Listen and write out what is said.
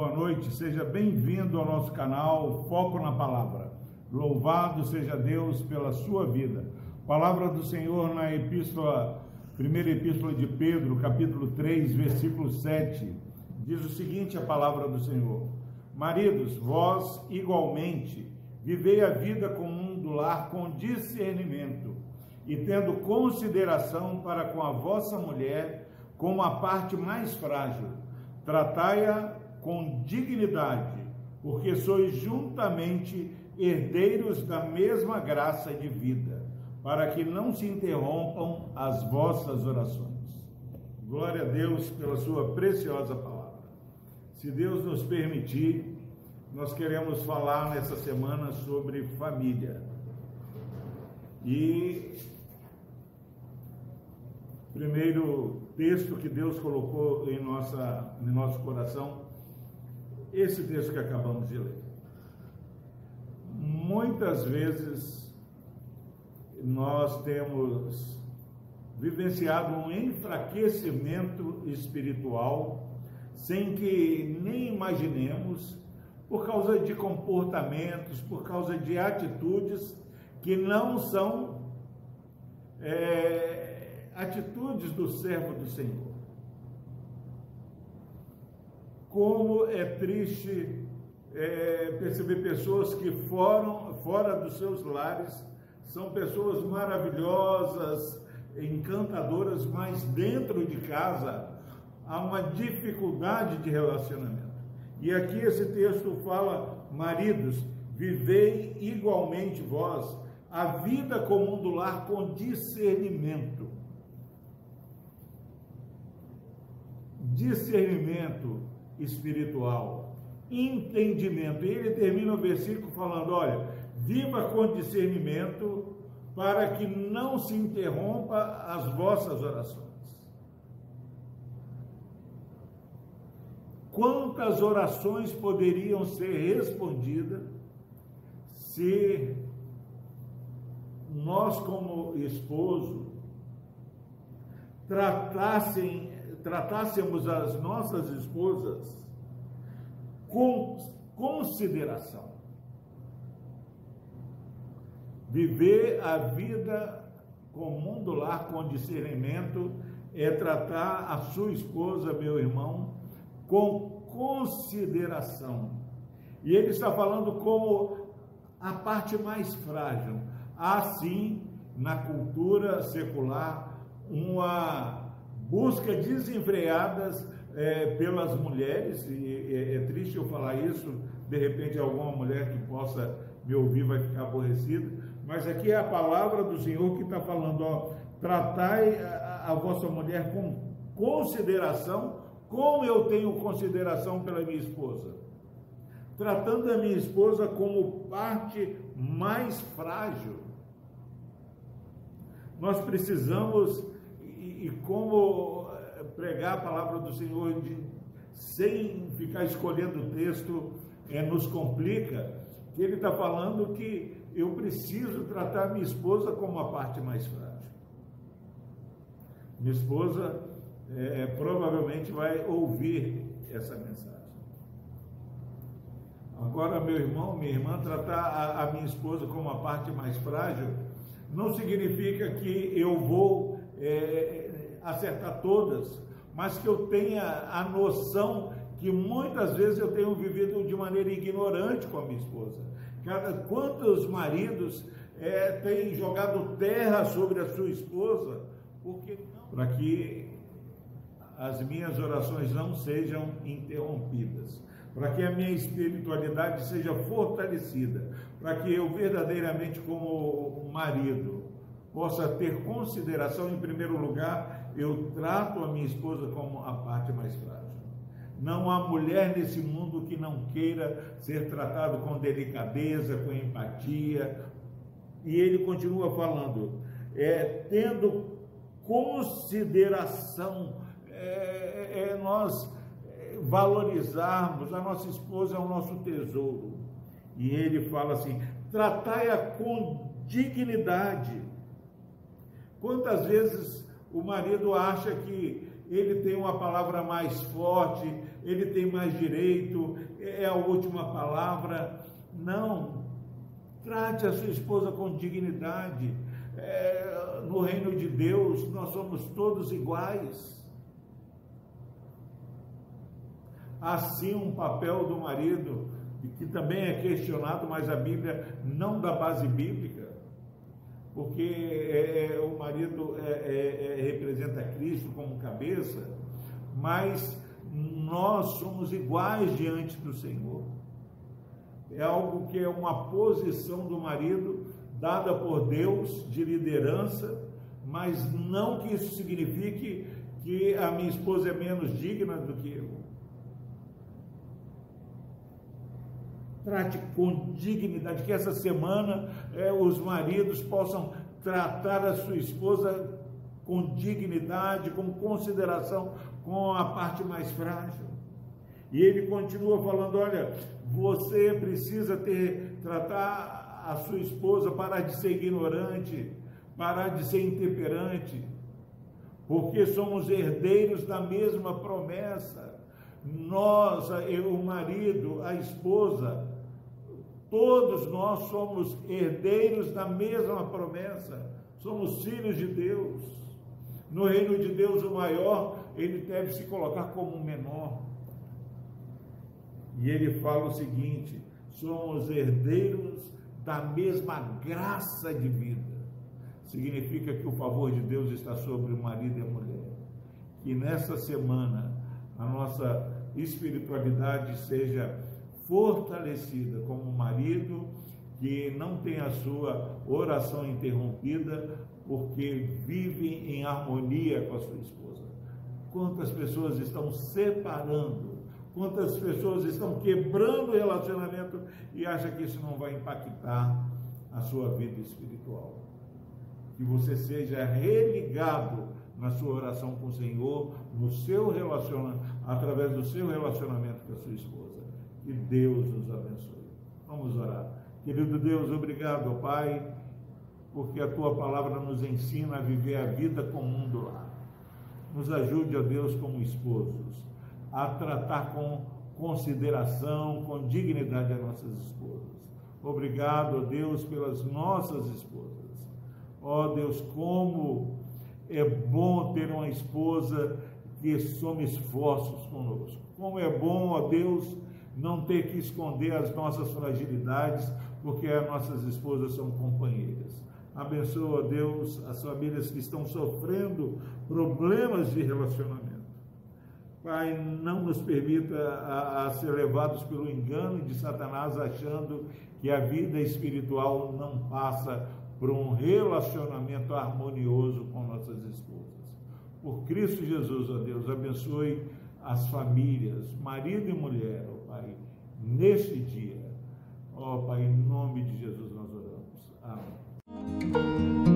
boa noite, seja bem-vindo ao nosso canal Foco na Palavra. Louvado seja Deus pela sua vida. Palavra do Senhor na epístola, primeira epístola de Pedro, capítulo 3, versículo 7. Diz o seguinte a palavra do Senhor: Maridos, vós igualmente vivei a vida comum do lar com discernimento e tendo consideração para com a vossa mulher como a parte mais frágil. Tratai-a com dignidade, porque sois juntamente herdeiros da mesma graça de vida, para que não se interrompam as vossas orações. Glória a Deus pela sua preciosa palavra. Se Deus nos permitir, nós queremos falar nessa semana sobre família. E primeiro texto que Deus colocou em, nossa, em nosso coração, esse texto que acabamos de ler. Muitas vezes nós temos vivenciado um enfraquecimento espiritual sem que nem imaginemos, por causa de comportamentos, por causa de atitudes que não são é, atitudes do servo do Senhor. Como é triste é, perceber pessoas que foram fora dos seus lares, são pessoas maravilhosas, encantadoras, mas dentro de casa há uma dificuldade de relacionamento. E aqui esse texto fala, maridos, vivei igualmente vós a vida comum do lar com discernimento. Discernimento espiritual, entendimento. E ele termina o versículo falando: olha, viva com discernimento para que não se interrompa as vossas orações. Quantas orações poderiam ser respondidas se nós, como esposo, tratassem, tratássemos as nossas esposas com consideração. Viver a vida comum do lar com discernimento é tratar a sua esposa, meu irmão, com consideração. E ele está falando como a parte mais frágil. Há sim, na cultura secular, uma busca desenfreada é, pelas mulheres, e é, é, triste eu falar isso, de repente alguma mulher que possa me ouvir vai ficar aborrecida, mas aqui é a palavra do Senhor que está falando, ó, tratai a, a vossa mulher com consideração, como eu tenho consideração pela minha esposa. Tratando a minha esposa como parte mais frágil. Nós precisamos, e, como eh, pregar a palavra do Senhor de, sem ficar escolhendo o texto, é, nos complica, que ele está falando que eu preciso tratar minha esposa como a parte mais frágil. Minha esposa é, provavelmente vai ouvir essa mensagem. Agora, meu irmão, minha irmã, tratar a, a minha esposa como a parte mais frágil não significa que eu vou é, acertar todas, mas que eu tenha a noção que muitas vezes eu tenho vivido de maneira ignorante com a minha esposa. Cada, quantos maridos é, têm jogado terra sobre a sua esposa porque para que as minhas orações não sejam interrompidas, para que a minha espiritualidade seja fortalecida, para que eu verdadeiramente, como marido, possa ter consideração, em primeiro lugar, eu trato a minha esposa como a parte mais frágil. Não há mulher nesse mundo que não queira ser tratado com delicadeza, com empatia. E ele continua falando, é, tendo consideração é, é, é nós valorizarmos, a nossa esposa é o nosso tesouro. E ele fala assim: tratai-a com dignidade. Quantas vezes o marido acha que ele tem uma palavra mais forte, ele tem mais direito, é a última palavra. Não. Trate a sua esposa com dignidade. É, no reino de Deus, nós somos todos iguais. Assim, um papel do marido, que também é questionado, mas a Bíblia não dá base bíblica, porque é, é, o marido é, é, é, representa Cristo como cabeça, mas nós somos iguais diante do Senhor. É algo que é uma posição do marido dada por Deus de liderança, mas não que isso signifique que a minha esposa é menos digna do que eu. Trate com dignidade, que essa semana é, os maridos possam tratar a sua esposa com dignidade, com consideração com a parte mais frágil. E ele continua falando: olha, você precisa ter, tratar a sua esposa, parar de ser ignorante, parar de ser intemperante, porque somos herdeiros da mesma promessa. Nós, o marido, a esposa, todos nós somos herdeiros da mesma promessa, somos filhos de Deus. No reino de Deus, o maior, ele deve se colocar como o menor. E ele fala o seguinte: somos herdeiros da mesma graça de vida. Significa que o favor de Deus está sobre o marido e a mulher. Que nessa semana a nossa espiritualidade seja fortalecida como marido que não tem a sua oração interrompida porque vive em harmonia com a sua esposa. Quantas pessoas estão separando, quantas pessoas estão quebrando o relacionamento e acham que isso não vai impactar a sua vida espiritual. Que você seja religado na sua oração com o Senhor, no seu relacionamento, através do seu relacionamento com a sua esposa. Que Deus nos abençoe. Vamos orar. Querido Deus, obrigado, Pai, porque a tua palavra nos ensina a viver a vida comum do lar. Nos ajude, ó Deus, como esposos, a tratar com consideração, com dignidade as nossas esposas. Obrigado, ó Deus, pelas nossas esposas. Ó Deus, como é bom ter uma esposa que some esforços conosco. Como é bom, ó Deus, não ter que esconder as nossas fragilidades, porque as nossas esposas são companheiras. Abençoa, Deus, as famílias que estão sofrendo problemas de relacionamento. Pai, não nos permita a, a ser levados pelo engano de Satanás, achando que a vida espiritual não passa por um relacionamento harmonioso com nossas esposas. Por Cristo Jesus, ó Deus, abençoe as famílias, marido e mulher, Pai, neste dia. Ó oh, Pai, em nome de Jesus nós oramos. Amém.